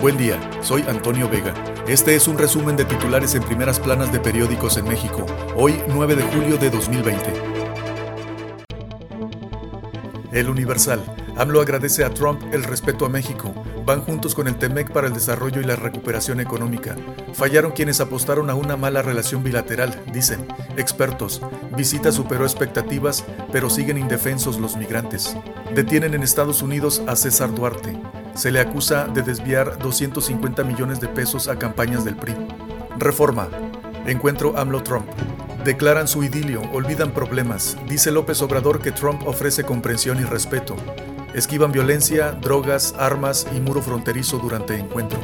Buen día, soy Antonio Vega. Este es un resumen de titulares en primeras planas de periódicos en México, hoy 9 de julio de 2020. El Universal. AMLO agradece a Trump el respeto a México. Van juntos con el TEMEC para el desarrollo y la recuperación económica. Fallaron quienes apostaron a una mala relación bilateral, dicen. Expertos. Visita superó expectativas, pero siguen indefensos los migrantes. Detienen en Estados Unidos a César Duarte se le acusa de desviar 250 millones de pesos a campañas del PRI. Reforma. Encuentro AMLO-Trump. Declaran su idilio, olvidan problemas. Dice López Obrador que Trump ofrece comprensión y respeto. Esquivan violencia, drogas, armas y muro fronterizo durante encuentro.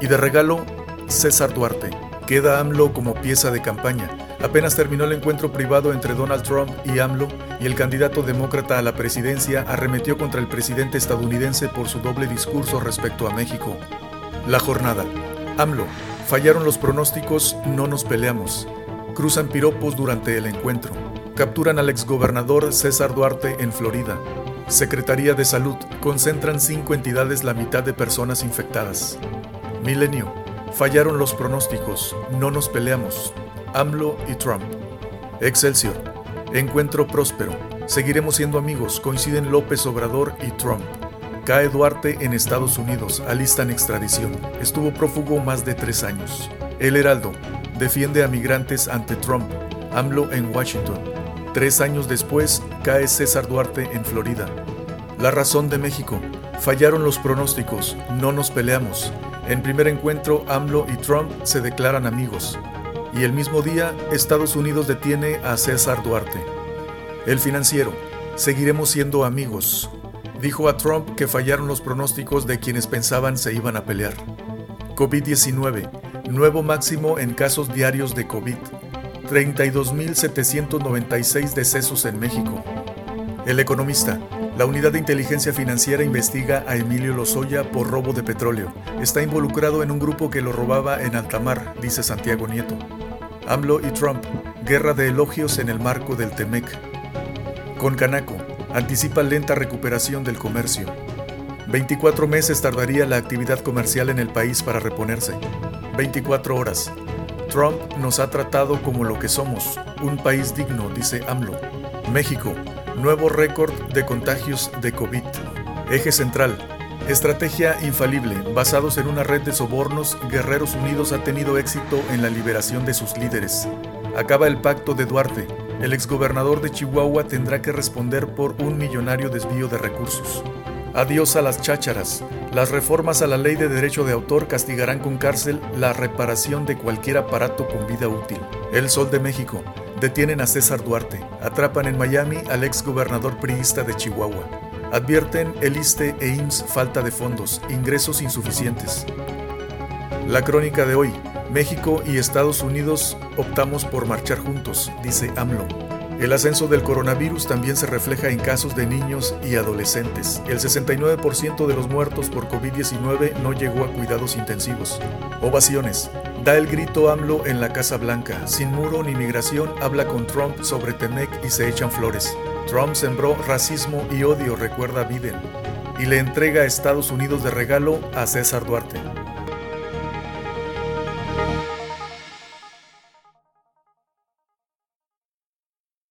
Y de regalo, César Duarte. Queda AMLO como pieza de campaña. Apenas terminó el encuentro privado entre Donald Trump y AMLO y el candidato demócrata a la presidencia arremetió contra el presidente estadounidense por su doble discurso respecto a México. La jornada. AMLO. Fallaron los pronósticos, no nos peleamos. Cruzan piropos durante el encuentro. Capturan al exgobernador César Duarte en Florida. Secretaría de Salud. Concentran cinco entidades la mitad de personas infectadas. Milenio. Fallaron los pronósticos, no nos peleamos. AMLO y Trump. Excelsior. Encuentro próspero. Seguiremos siendo amigos. Coinciden López Obrador y Trump. Cae Duarte en Estados Unidos. Alistan extradición. Estuvo prófugo más de tres años. El Heraldo. Defiende a migrantes ante Trump. AMLO en Washington. Tres años después, cae César Duarte en Florida. La razón de México. Fallaron los pronósticos. No nos peleamos. En primer encuentro, AMLO y Trump se declaran amigos y el mismo día Estados Unidos detiene a César Duarte. El financiero, seguiremos siendo amigos, dijo a Trump que fallaron los pronósticos de quienes pensaban se iban a pelear. COVID-19, nuevo máximo en casos diarios de COVID, 32.796 decesos en México. El economista, la Unidad de Inteligencia Financiera investiga a Emilio Lozoya por robo de petróleo. Está involucrado en un grupo que lo robaba en altamar, dice Santiago Nieto. AMLO y Trump, guerra de elogios en el marco del TEMEC. Con Canaco, anticipa lenta recuperación del comercio. 24 meses tardaría la actividad comercial en el país para reponerse. 24 horas. Trump nos ha tratado como lo que somos, un país digno, dice AMLO. México, Nuevo récord de contagios de COVID. Eje central. Estrategia infalible. Basados en una red de sobornos, Guerreros Unidos ha tenido éxito en la liberación de sus líderes. Acaba el pacto de Duarte. El exgobernador de Chihuahua tendrá que responder por un millonario desvío de recursos. Adiós a las chácharas. Las reformas a la ley de derecho de autor castigarán con cárcel la reparación de cualquier aparato con vida útil. El Sol de México. Detienen a César Duarte. Atrapan en Miami al ex gobernador priista de Chihuahua. Advierten el ISTE e IMSS falta de fondos, ingresos insuficientes. La crónica de hoy. México y Estados Unidos optamos por marchar juntos, dice AMLO. El ascenso del coronavirus también se refleja en casos de niños y adolescentes. El 69% de los muertos por COVID-19 no llegó a cuidados intensivos. Ovaciones. Da el grito AMLO en la Casa Blanca. Sin muro ni migración, habla con Trump sobre Temec y se echan flores. Trump sembró racismo y odio, recuerda Biden, y le entrega a Estados Unidos de regalo a César Duarte.